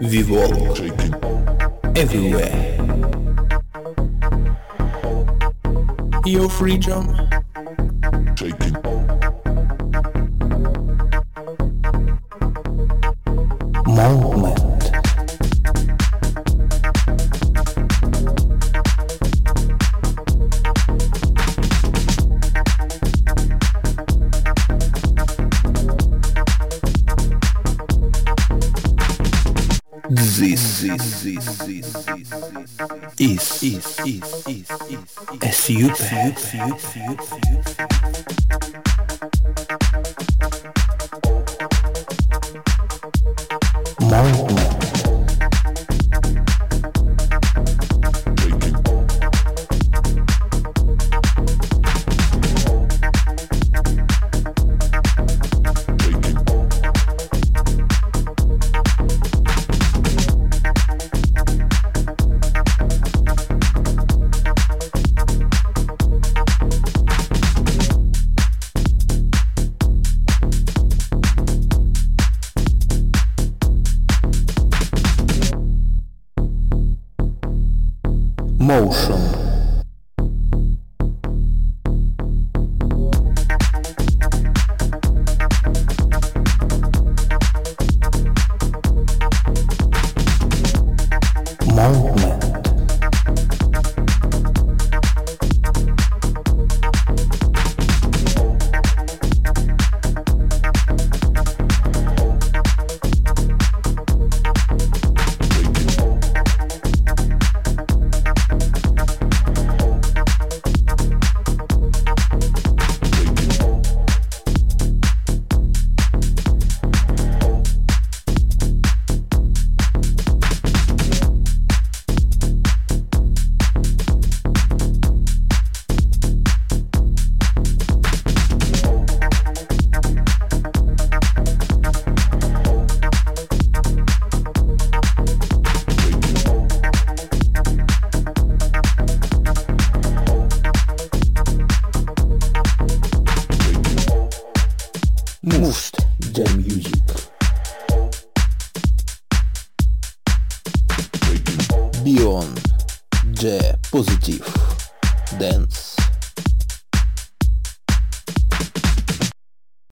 We walk everywhere. Your freedom. Movement. This, is, is, Motion. Movement. Most the music. Beyond the positive dance.